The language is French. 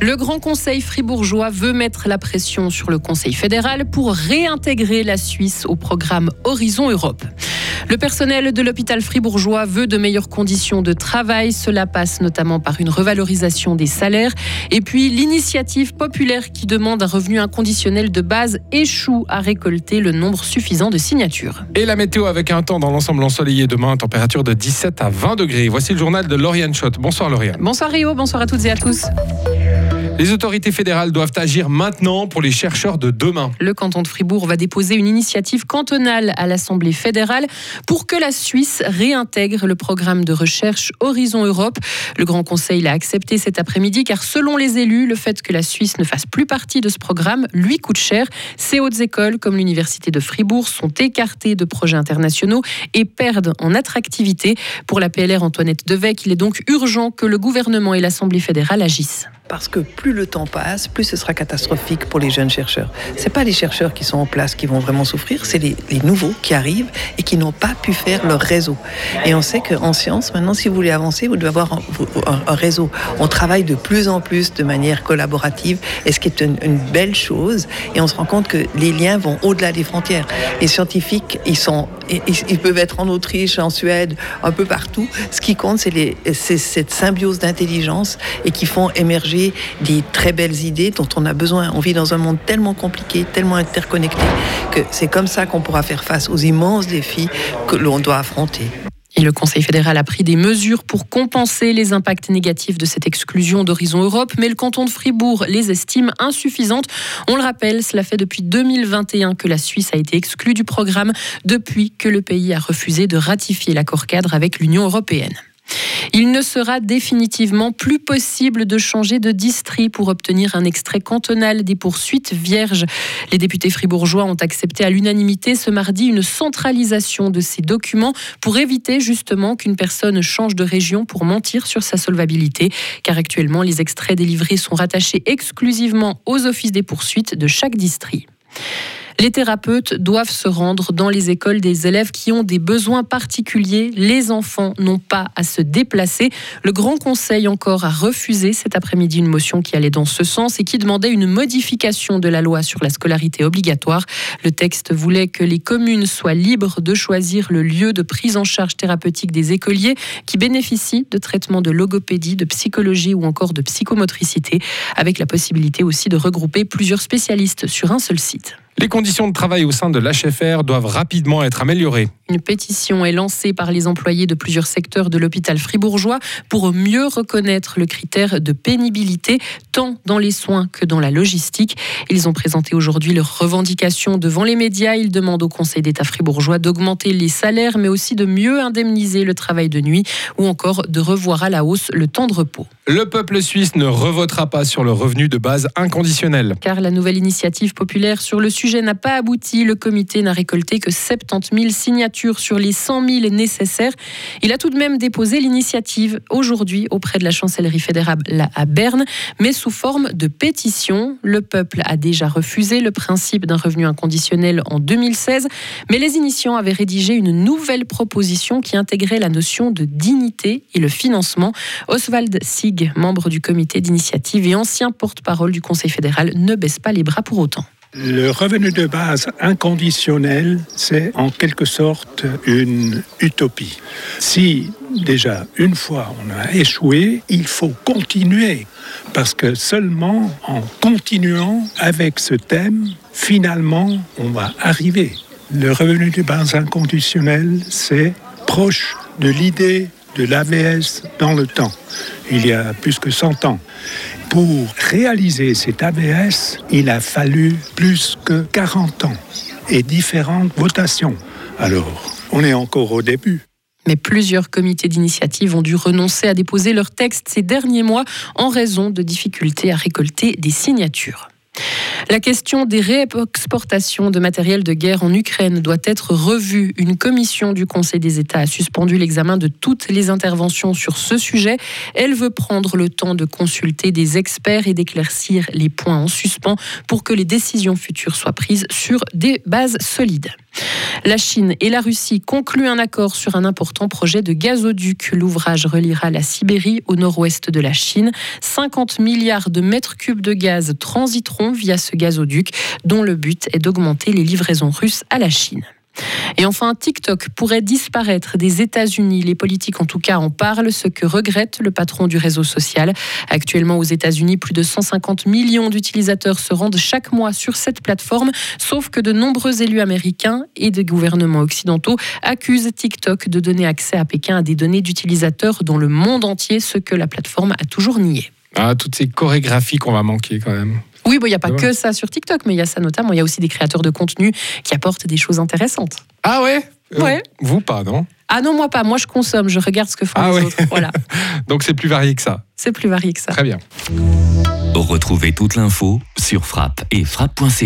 Le Grand Conseil fribourgeois veut mettre la pression sur le Conseil fédéral pour réintégrer la Suisse au programme Horizon Europe. Le personnel de l'hôpital fribourgeois veut de meilleures conditions de travail. Cela passe notamment par une revalorisation des salaires. Et puis l'initiative populaire qui demande un revenu inconditionnel de base échoue à récolter le nombre suffisant de signatures. Et la météo avec un temps dans l'ensemble ensoleillé demain, température de 17 à 20 degrés. Voici le journal de Lauriane Schott. Bonsoir Lauriane. Bonsoir Rio, bonsoir à toutes et à tous. Les autorités fédérales doivent agir maintenant pour les chercheurs de demain. Le canton de Fribourg va déposer une initiative cantonale à l'Assemblée fédérale pour que la Suisse réintègre le programme de recherche Horizon Europe. Le Grand Conseil l'a accepté cet après-midi car selon les élus, le fait que la Suisse ne fasse plus partie de ce programme lui coûte cher. Ces hautes écoles, comme l'Université de Fribourg, sont écartées de projets internationaux et perdent en attractivité. Pour la PLR Antoinette Devec, il est donc urgent que le gouvernement et l'Assemblée fédérale agissent parce que plus le temps passe, plus ce sera catastrophique pour les jeunes chercheurs. C'est pas les chercheurs qui sont en place qui vont vraiment souffrir, c'est les, nouveaux qui arrivent et qui n'ont pas pu faire leur réseau. Et on sait qu'en science, maintenant, si vous voulez avancer, vous devez avoir un, réseau. On travaille de plus en plus de manière collaborative, et ce qui est une, belle chose. Et on se rend compte que les liens vont au-delà des frontières. Les scientifiques, ils sont, ils, peuvent être en Autriche, en Suède, un peu partout. Ce qui compte, c'est cette symbiose d'intelligence et qui font émerger des très belles idées dont on a besoin. On vit dans un monde tellement compliqué, tellement interconnecté, que c'est comme ça qu'on pourra faire face aux immenses défis que l'on doit affronter. Et le Conseil fédéral a pris des mesures pour compenser les impacts négatifs de cette exclusion d'Horizon Europe, mais le canton de Fribourg les estime insuffisantes. On le rappelle, cela fait depuis 2021 que la Suisse a été exclue du programme depuis que le pays a refusé de ratifier l'accord cadre avec l'Union européenne. Il ne sera définitivement plus possible de changer de district pour obtenir un extrait cantonal des poursuites vierges. Les députés fribourgeois ont accepté à l'unanimité ce mardi une centralisation de ces documents pour éviter justement qu'une personne change de région pour mentir sur sa solvabilité, car actuellement les extraits délivrés sont rattachés exclusivement aux offices des poursuites de chaque district. Les thérapeutes doivent se rendre dans les écoles des élèves qui ont des besoins particuliers. Les enfants n'ont pas à se déplacer. Le Grand Conseil encore a refusé cet après-midi une motion qui allait dans ce sens et qui demandait une modification de la loi sur la scolarité obligatoire. Le texte voulait que les communes soient libres de choisir le lieu de prise en charge thérapeutique des écoliers qui bénéficient de traitements de logopédie, de psychologie ou encore de psychomotricité, avec la possibilité aussi de regrouper plusieurs spécialistes sur un seul site. Les conditions de travail au sein de l'HFR doivent rapidement être améliorées. Une pétition est lancée par les employés de plusieurs secteurs de l'hôpital fribourgeois pour mieux reconnaître le critère de pénibilité, tant dans les soins que dans la logistique. Ils ont présenté aujourd'hui leurs revendications devant les médias. Ils demandent au Conseil d'État fribourgeois d'augmenter les salaires, mais aussi de mieux indemniser le travail de nuit ou encore de revoir à la hausse le temps de repos. Le peuple suisse ne revotera pas sur le revenu de base inconditionnel. Car la nouvelle initiative populaire sur le sujet n'a pas abouti. Le comité n'a récolté que 70 000 signatures sur les 100 000 nécessaires. Il a tout de même déposé l'initiative aujourd'hui auprès de la chancellerie fédérale à Berne, mais sous forme de pétition. Le peuple a déjà refusé le principe d'un revenu inconditionnel en 2016, mais les initiants avaient rédigé une nouvelle proposition qui intégrait la notion de dignité et le financement. Oswald Membre du comité d'initiative et ancien porte-parole du Conseil fédéral, ne baisse pas les bras pour autant. Le revenu de base inconditionnel, c'est en quelque sorte une utopie. Si déjà une fois on a échoué, il faut continuer, parce que seulement en continuant avec ce thème, finalement, on va arriver. Le revenu de base inconditionnel, c'est proche de l'idée de l'AVS dans le temps, il y a plus que 100 ans. Pour réaliser cet ABS, il a fallu plus que 40 ans et différentes votations. Alors, on est encore au début. Mais plusieurs comités d'initiative ont dû renoncer à déposer leurs textes ces derniers mois en raison de difficultés à récolter des signatures. La question des réexportations de matériel de guerre en Ukraine doit être revue. Une commission du Conseil des États a suspendu l'examen de toutes les interventions sur ce sujet. Elle veut prendre le temps de consulter des experts et d'éclaircir les points en suspens pour que les décisions futures soient prises sur des bases solides. La Chine et la Russie concluent un accord sur un important projet de gazoduc. L'ouvrage reliera la Sibérie au nord-ouest de la Chine. 50 milliards de mètres cubes de gaz transiteront via ce gazoduc, dont le but est d'augmenter les livraisons russes à la Chine. Et enfin, TikTok pourrait disparaître des États-Unis. Les politiques, en tout cas, en parlent, ce que regrette le patron du réseau social. Actuellement, aux États-Unis, plus de 150 millions d'utilisateurs se rendent chaque mois sur cette plateforme, sauf que de nombreux élus américains et des gouvernements occidentaux accusent TikTok de donner accès à Pékin à des données d'utilisateurs dans le monde entier, ce que la plateforme a toujours nié. Ah, toutes ces chorégraphies qu'on va manquer quand même. Oui, il n'y a pas que ça sur TikTok, mais il y a ça notamment. Il y a aussi des créateurs de contenu qui apportent des choses intéressantes. Ah ouais? Euh, Ouais. Vous pas, non? Ah non, moi pas. Moi, je consomme. Je regarde ce que font ah les ouais. autres. Voilà. Donc c'est plus varié que ça. C'est plus varié que ça. Très bien. Retrouvez toute l'info sur frappe et frappe.ch.